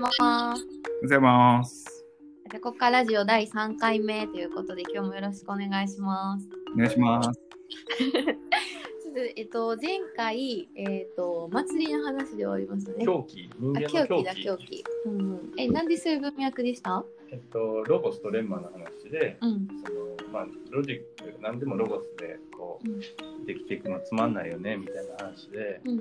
ます。おはようございます。じゃあここからラジオ第3回目ということで、今日もよろしくお願いします。お願いします。ちょっとえっと、前回、えっと、祭りの話で終わりましたね。狂気、人あ間の狂気だ、狂気。狂気。うんうん、え、なんでそういう文脈でした？えっと、ロゴスとレンマの話で、うん。そのまあ、ロジック、なんでもロゴスでこうん。うできていくのつまんないよねみたいな話で、うん。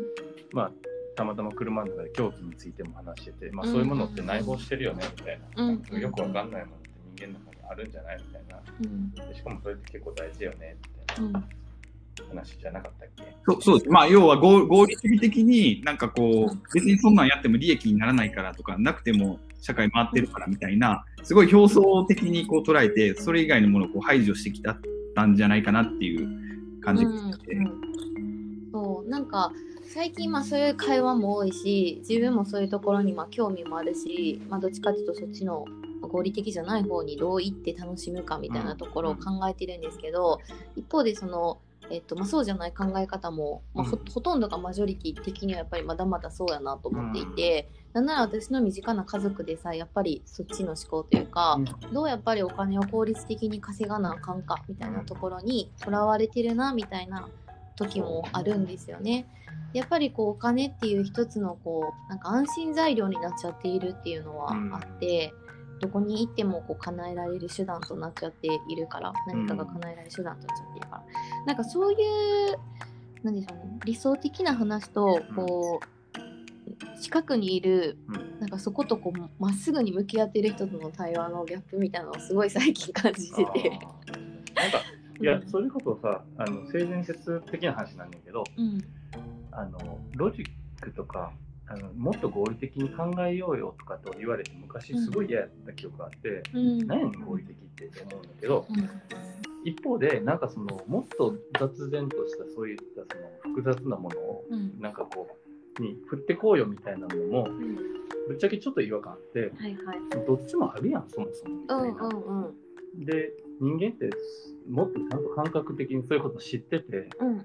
まあ、たまたま車の中で狂気についても話してて、まあ、うん。そういうものって内包してるよねみたいな、うん。よくわかんないものって人間の中にあるんじゃないみたいな。うん。でしかもそれって結構大事よねみたいうん。な話じゃなかったっけ、そうそうです。まあ、要は合合理主義的に、なんかこう、別にそんなんやっても利益にならないからとか、なくても社会回ってるからみたいな、すごい表層的にこう捉えて、それ以外のものをこう排除してきたたんじゃないかなっていう感じがして、うん。うん。そう。なんか最近まあそういう会話も多いし自分もそういうところにまあ興味もあるし、まあ、どっちかっていうとそっちの合理的じゃない方にどう行って楽しむかみたいなところを考えてるんですけど、一方でその、えっとまあ、そうじゃない考え方も、まあほうん。ほとんどがマジョリティ的にはやっぱりまだまだそうやなと思っていて、なんなら私の身近な家族でさやっぱりそっちの思考というか、どうやっぱりお金を効率的に稼がなあかんかみたいなところにとらわれてるなみたいな時もあるんですよね。やっぱりこうお金っていう一つのこうなんか安心材料になっちゃっているっていうのはあって、どこに行ってもこう叶えられる手段となっちゃっているから何かが叶えられる手段となっちゃっているから、なんかそういうなんでしょうね理想的な話とこう近くにいるうん。なんかそことこうまっすぐに向き合ってる人との対話のギャップみたいなのをすごい最近感じてて。なんかいやそれこそさあの性善説的な話なんだけどうん。あのロジックとかあのもっと合理的に考えようよとかと言われて昔すごい嫌やった記憶があって、うん。何やねん合理的ってって思うんだけどうん。一方でなんかそのもっと雑然としたそういったその複雑なものをうん。なんかこうに振ってこうよみたいなのもうん。ぶっちゃけちょっと違和感あってはいはい。どっちもあるやんそもそもみたいな。うんうんうん。で人間ってもっとちゃんと感覚的にそういうこと知っててうんうん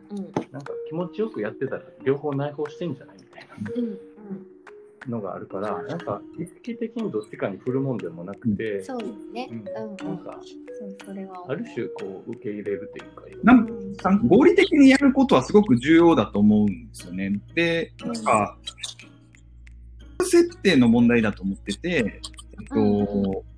なんか気持ちよくやってたら両方内包してんじゃないみたいなうんのがあるからなんか意識的にどっちかに振るもんでもなくて、そうですね。うんうんうん。なんかそうそれは。ある種こう受け入れるというかなんか合理的にやることはすごく重要だと思うんですよね。で、なんか、設定の問題だと思ってて、えっと、うん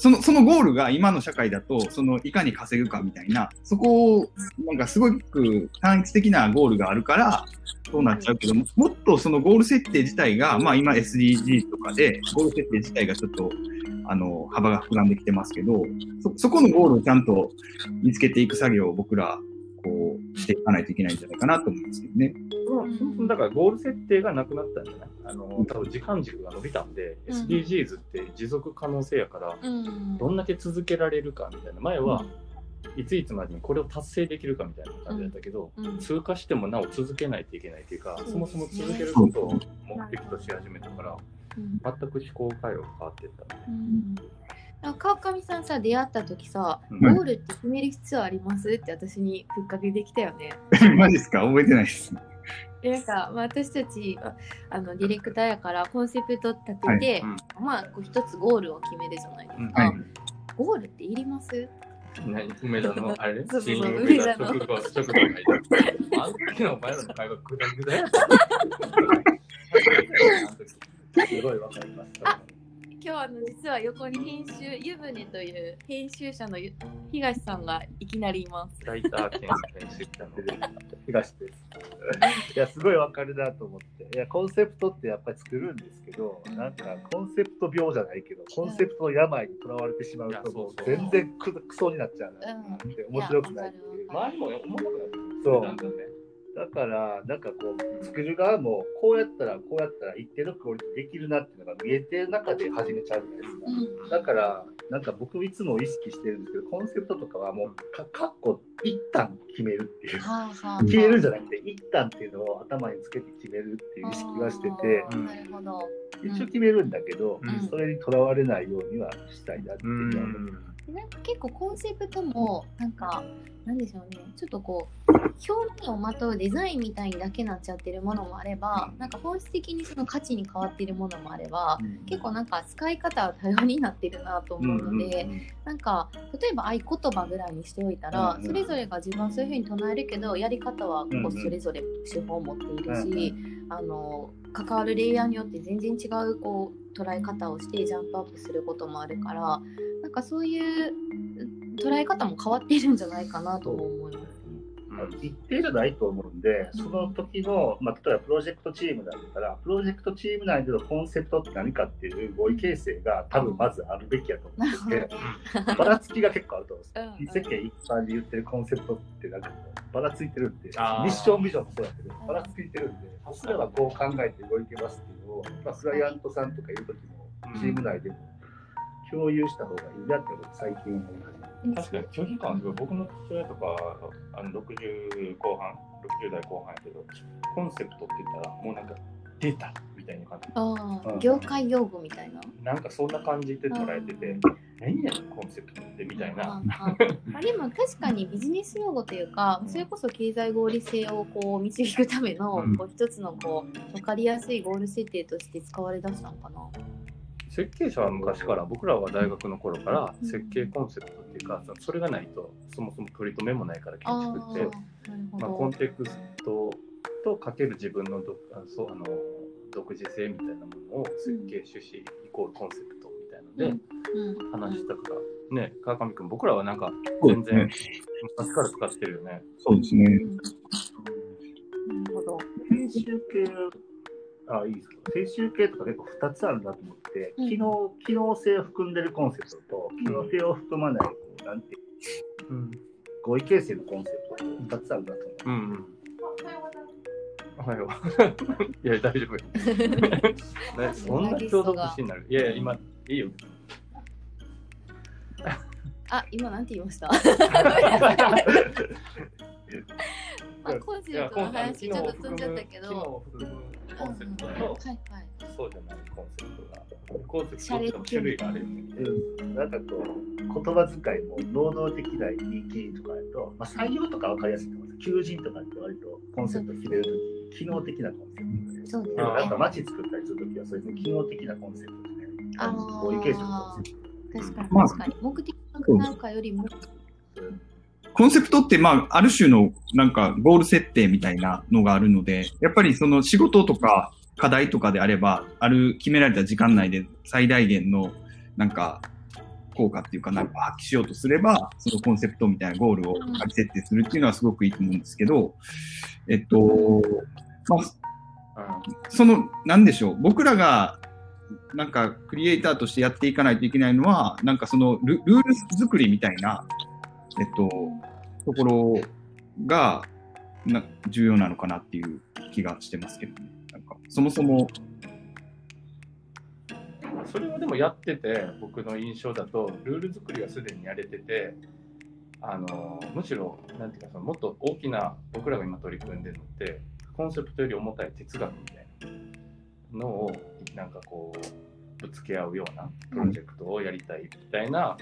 その、そのゴールが今の社会だと、その、いかに稼ぐかみたいな、そこを、なんかすごく短期的なゴールがあるから、そうなっちゃうけども、もっとそのゴール設定自体が、まあ今 SDGs とかで、ゴール設定自体がちょっと、あの、幅が膨らんできてますけど、そ、そこのゴールをちゃんと見つけていく作業を僕ら、こう、していかないといけないんじゃないかなと思うんですけどね。そもそもだからゴール設定がなくなったんじゃない？あの多分時間軸が伸びたんで、うん。SDGs って持続可能性やから、うん。どんだけ続けられるかみたいな。前は、いついつまでにこれを達成できるかみたいな感じだったけど、うん。通過してもなお続けないといけないというか、そもそも続けることを目的とし始めたから、うん。全く思考回路が変わっていった。ので、うん。なんか川上さんさ出会った時さ、うんゴールって決める必要ありますって私にふっかけてきたよね。マジですか？覚えてないです。でなんか、まあ、私たちああのディレクターやからコンセプト立てて、まあこう一つゴールを決めるじゃないですか。はいゴールっていります？何？梅田のあれ？そうそうそう新梅田梅田の直後。あの時のお前らの会話グダグダや。すごいわかります。あ今日あの実は横に編集湯船という編集者のゆ東さんがいきなりいます。ライター兼編集者の東です。いや、すごいわかるなと思って。いや、コンセプトってやっぱり作るんですけど、なんかコンセプト病じゃないけど、コンセプトの病にとらわれてしまうと、もう全然ククソになっちゃうなって、面白くないっていう。周りも思わなくなってくるそうだんだんね。だから、なんかこう、作る側も、こうやったら、こうやったら一定のクオリティできるなっていうのが見えてる中で始めちゃうじゃないですか。うんだから、なんか僕いつも意識してるんですけど、コンセプトとかはもうか、かっこ一旦決めるっていう。はあはあ、決めるんじゃなくて、一旦っていうのを頭につけて決めるっていう意識はしてて、なるほど。一応決めるんだけど、うんそれにとらわれないようにはしたいなっていううのは思う。ん。なんか結構コンセプトもなんかなんでしょうね。ちょっとこう表面をまとうデザインみたいにだけなっちゃってるものもあれば、なんか本質的にその価値に変わっているものもあれば、結構なんか使い方は多様になってるなと思うので、なんか例えば合言葉ぐらいにしておいたら、うんうん。それぞれが自分はそういうふうに唱えるけどやり方はこうんううんそれぞれ手法を持っているし、うん。あの関わるレイヤーによって全然違うこう捉え方をしてジャンプアップすることもあるからなんかそういう捉え方も変わっているんじゃないかなとも思いますね。一定じゃないと思うんで、その時の、まあ、例えばプロジェクトチームだったら、プロジェクトチーム内でのコンセプトって何かっていう合意形成が多分まずあるべきやと思ってて、ばらつきが結構あると思うんですよ。世間一般で言ってるコンセプトってなんかばらついてるんで、ミッションビジョンもそうだけど、ばらついてるんで、それはこう考えて動いてますっていうのを、まあ、クライアントさんとかいる時も、チーム内でも共有した方がいいなって僕最近思い始めて。確かに拒否感はすごい僕の父親とかあの60後半60代後半やけどコンセプトって言ったらもうなんか出たみたいな感じ。ああうん。業界用語みたいな。なんかそんな感じで捉えてて何やねんコンセプトってみたいな。あああでも確かにビジネス用語というかそれこそ経済合理性をこう導くためのうん。こう一つのこう分かりやすいゴール設定として使われだしたのかな。設計者は昔から僕らは大学の頃から設計コンセプトっていうかそそれがないとそもそも取り留めもないから建築ってまあ、ど。コンテクストとかける自分のどあそうあの独自性みたいなものを設計趣旨イコールコンセプトみたいのでうんうん話したから、ね川上君僕らはなんかそう全然昔から使ってるよね。そうですね。うんなるほど。編集系、あ、いいですか。編集系とか結構2つあるなと思って、うん機能機能性を含んでるコンセプトと、機能性を含まない、こうなんていううん合意形成のコンセプト2つあるなと思って。うんうんおはよう。いや、大丈夫。ねそんな共同しになる。いやいや、今、いいよ。あ今なんて言いました？まあコンセプトの話ちょっと飛んじゃったけど。コンセプトと、はいはい。そうじゃないコンセプトが。コンセプトっても種類があるよね。うんなんかこう、言葉遣いも能動的な言い切りとかだと、まあ、採用とか分かりやすいと思うんです求人とかって割とコンセプト決めるとき、機能的なコンセプトで。そうでもなんかね。街作ったりするときは、そういう機能的なコンセプトでね、あー合意形成のコンセプト。確かにまあ確かに目的がなんかよりも。コンセプトって、まあ、ある種の、なんか、ゴール設定みたいなのがあるので、やっぱりその仕事とか課題とかであれば、ある決められた時間内で最大限の、なんか、効果っていうか、なんか発揮しようとすれば、そのコンセプトみたいなゴールを仮設定するっていうのはすごくいいと思うんですけど、えっと、まあ、その、なんでしょう、僕らが、なんか、クリエイターとしてやっていかないといけないのは、なんかそのル、ルール作りみたいな、えっと、ところが、な、重要なのかなっていう気がしてますけどね。なんか、そもそも、それはでもやってて、僕の印象だと、ルール作りはすでにやれてて、あのむしろ、なんていうか、そのもっと大きな、僕らが今取り組んでるのって、コンセプトより重たい哲学みたいなのを、なんかこう、ぶつけ合うようなプロジェクトをやりたいみたいな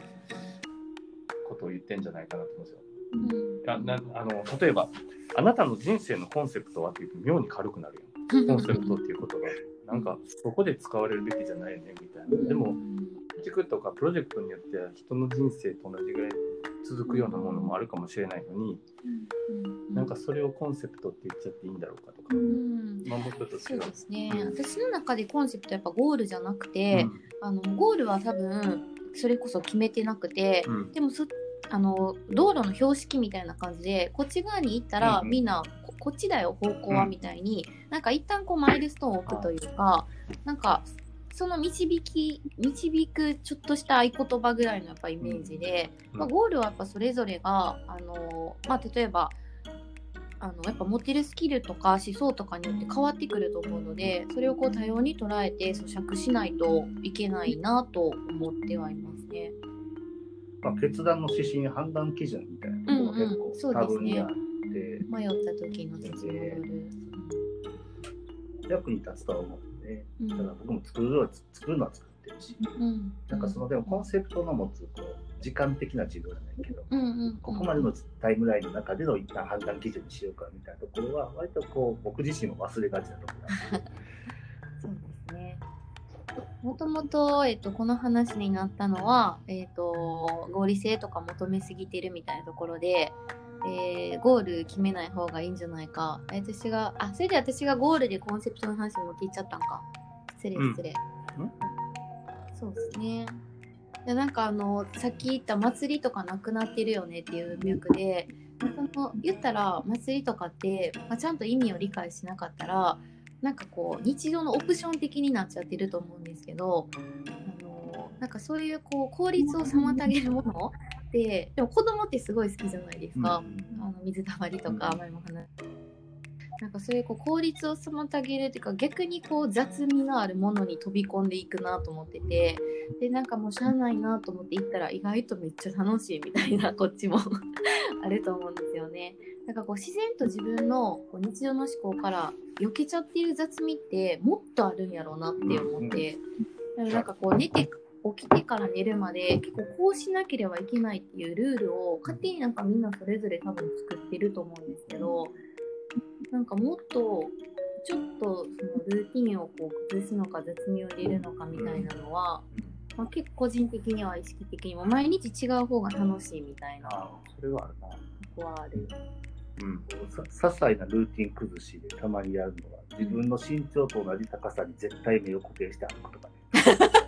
ことを言ってんじゃないかなと思うんですよ。うんあなあの例えば、あなたの人生のコンセプトはっていうと妙に軽くなるやん。コンセプトっていうことが、なんかそこで使われるべきじゃないよねみたいな。でも、建築とかプロジェクトによっては人の人生と同じぐらい続くようなものもあるかもしれないのに、なんかそれをコンセプトって言っちゃっていいんだろうかとかう、んまあ、もうちょっと違う。そうですね、私の中でコンセプトやっぱゴールじゃなくて、あのゴールは多分それこそ決めてなくて、うん。うんでもそあの道路の標識みたいな感じでこっち側に行ったら、うんうん。みんなここっちだよ方向はうんみたいに、なんか一旦こうマイルストーンを置くというかなんかその導き導くちょっとした合言葉ぐらいのやっぱイメージで、うん。まあ、ゴールはやっぱそれぞれがあの、まあ、例えばあのやっぱ持ってるスキルとか思想とかによって変わってくると思うのでそれをこう多様に捉えて咀嚼しないといけないなと思ってはいますね。まあ、決断の指針、判断基準みたいなところが結うんうん構そうですね迷った時の鉄のルール。役に立つとは思うんで、うんだから僕も作るのは作るのは作ってるし、うんなんかそのでもコンセプトの持つこう時間的な自動じゃないけど、うんうんここまでのタイムラインの中での一旦判断基準にしようかみたいなところは割とこう僕自身も忘れがちなところ そうですね。もともと、えっと、この話になったのは、えっと、合理性とか求めすぎてるみたいなところで、えーゴール決めない方がいいんじゃないか。私が、あ、それで私がゴールでコンセプトの話も聞いちゃったんか。失礼うん失礼。うんそうですね。でなんかあのさっき言った祭りとかなくなってるよねっていう脈でその言ったら祭りとかって、まあ、ちゃんと意味を理解しなかったらなんかこう日常のオプション的になっちゃってると思うんですけどあのなんかそういうこう効率を妨げるものってでも子供ってすごい好きじゃないですか、あの水たまりとかうん。前も話なんかそういうこう効率を妨げるっていうか逆にこう雑味のあるものに飛び込んでいくなと思っててでなんかもうしゃあないなと思って行ったら意外とめっちゃ楽しいみたいなこっちも。あると思うんですよね。なんかこう自然と自分のこう日常の思考から避けちゃっている雑味ってもっとあるんやろうなって思って、だからなんかこう寝て起きてから寝るまで結構こうしなければいけないっていうルールを勝手になんかみんなそれぞれ多分作ってると思うんですけどなんかもっとちょっとそのルーティンをこう崩すのか雑味を入れるのかみたいなのは、まあ、結構個人的には意識的にも毎日違う方が楽しいみたいなああ、それはあるな。とこはある。うん。さ些細なルーティン崩しでたまにやるのは自分の身長と同じ高さに絶対目を固定して歩くとかね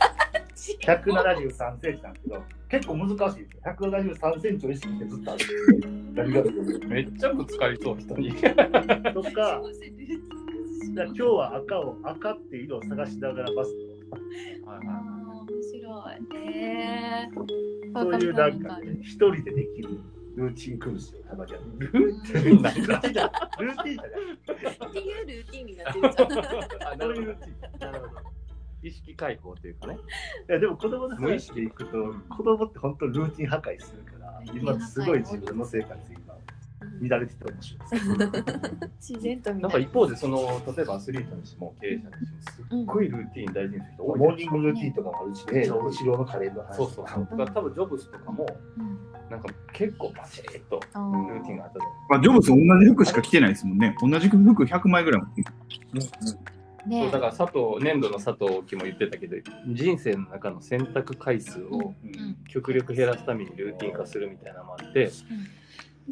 173センチなんですけど結構難しいですよ。173センチを意識してずっと歩く。何がめっちゃぶつかりそう、人に。とか。じゃあ今日は赤を赤って色を探しながらバス。はいああ、面白い。へえー。そういうなんかあるね一人でできるルーティン崩しをたまにやる。ルーティンなんルーティンじゃない。ルーティンじゃない。っていうルーティンになってるじゃん。あなるほど意識解放というかね。いやでも子供の話でいくと子供って本当ルーティン破壊するから今すごい自分の生活今乱れてて面白いです。自然と見なんか一方で、その、例えばアスリートにしても経営者にしても、すっごいルーティン大事にする人多いモーニングルーティンとかもあるしね。後ろのカレーの話そうそう。そう。だから多分ジョブズとかも、うん。なんか結構バチッとあルーティンがあったじゃないまあ、ジョブズ同じ服しか着てないですもんね。同じ服100枚ぐらい持ってるね。そうだから佐藤粘土の佐藤貴も言ってたけど人生の中の選択回数をうん。極力減らすためにルーティン化するみたいなのもあって、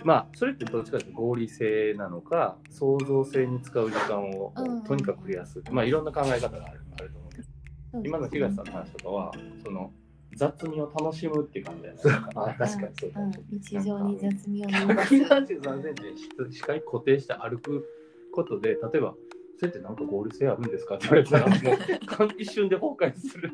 まあそれってどっちかというと合理性なのか創造性に使う時間をうん。とにかく増やす、まあいろんな考え方があるあると思うけど。うん今の東さんの話とかはその雑味を楽しむっていう感じじゃないですか。あ確かにそうだ。うん、日常に雑味を見出す。173センチ視界固定して歩くことで、例えば、それってなんか合理性あるんですかって言われたら、もう一瞬で崩壊する。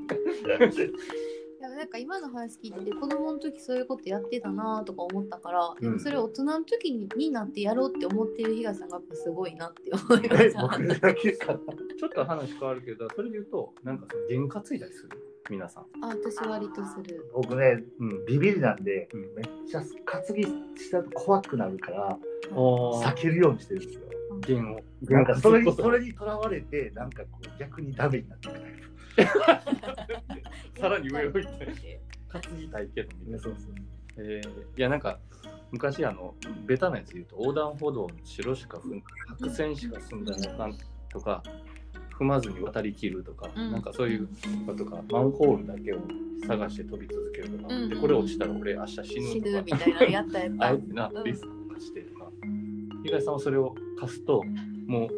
いやなんか今の話聞いてて子供の時そういうことやってたなとか思ったから、でもそれ大人の時にになってやろうって思ってる東さんがやっぱすごいなって思いました。ちょっと話変わるけど、それで言うと、なんかその験担いだりする？皆さん。あ私割とする。僕ねうん。ビビりなんでうんめっちゃ担ぎしたら怖くなるからお避けるようにしてるんですよ弦を。なんかそれにそれれにとらわれてなんかこう逆にダメになってくるさらに上を行って、担ぎたいけどみたいな。そうそう。えーいやなんか昔あのベタなやつ言うと横断歩道の白しか踏ん白線しか進んだらあかんとか踏まずに渡りきるとか、うん。なんかそういうのとかマンホールだけを探して飛び続けるとか、うん。でこれ落ちたら俺明日死死ぬとか。ぬみたいなのやったや。あえてなうん。リスクを貸して。とか東さんはそれを貸すともう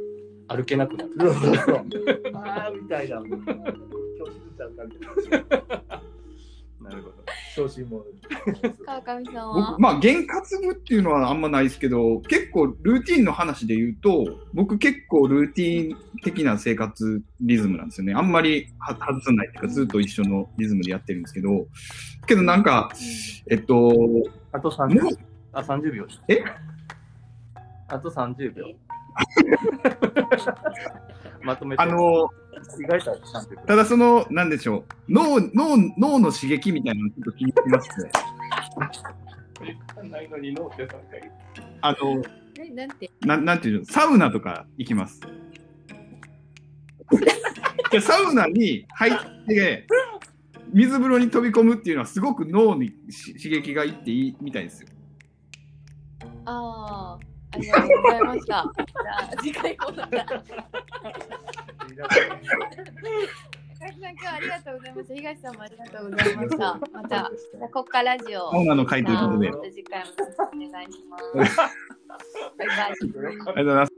歩けなくなる。そうそうそう。ああみたいな。今日死ぬちゃうかみたいななるほど。小心者川上さんは？僕、まあ、験担ぐっていうのはあんまないですけど、結構ルーティンの話で言うと、僕結構ルーティン的な生活リズムなんですよね。あんまりは外さないっていうか、ずっと一緒のリズムでやってるんですけど、けどなんか、えっと、あと30秒あ30秒。え？あと30秒。まとめて。あの、意外と30秒。ただその、なんでしょう、脳、脳、脳の刺激みたいなのちょっと気にしまして、ないのにノーって3回あの、えなんて？ななんていうの、サウナとか行きます。でサウナに入って、水風呂に飛び込むっていうのはすごく脳にし刺激がいっていいみたいですよ。ああ、ありがとうございました。じゃあ、次回もまた。高橋さん、今日はありがとうございました。東さんもありがとうございました。また、じゃあここからラジオ。の会ということで。また次回もお願いします。バイバイ。ありがとうございます。